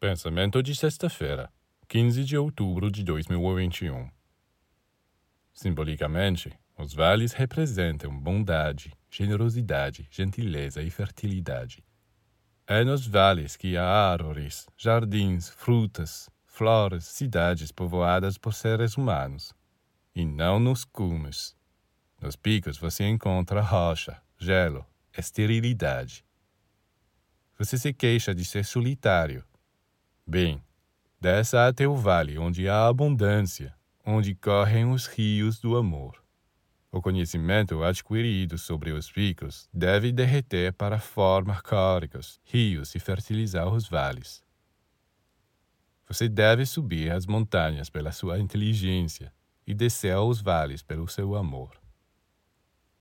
Pensamento de sexta-feira, 15 de outubro de 2021. Simbolicamente, os vales representam bondade, generosidade, gentileza e fertilidade. É nos vales que há árvores, jardins, frutas, flores, cidades povoadas por seres humanos, e não nos cumes. Nos picos você encontra rocha, gelo, esterilidade. Você se queixa de ser solitário. Bem, desça até o vale onde há abundância, onde correm os rios do amor. O conhecimento adquirido sobre os picos deve derreter para formar córregos, rios e fertilizar os vales. Você deve subir as montanhas pela sua inteligência e descer aos vales pelo seu amor.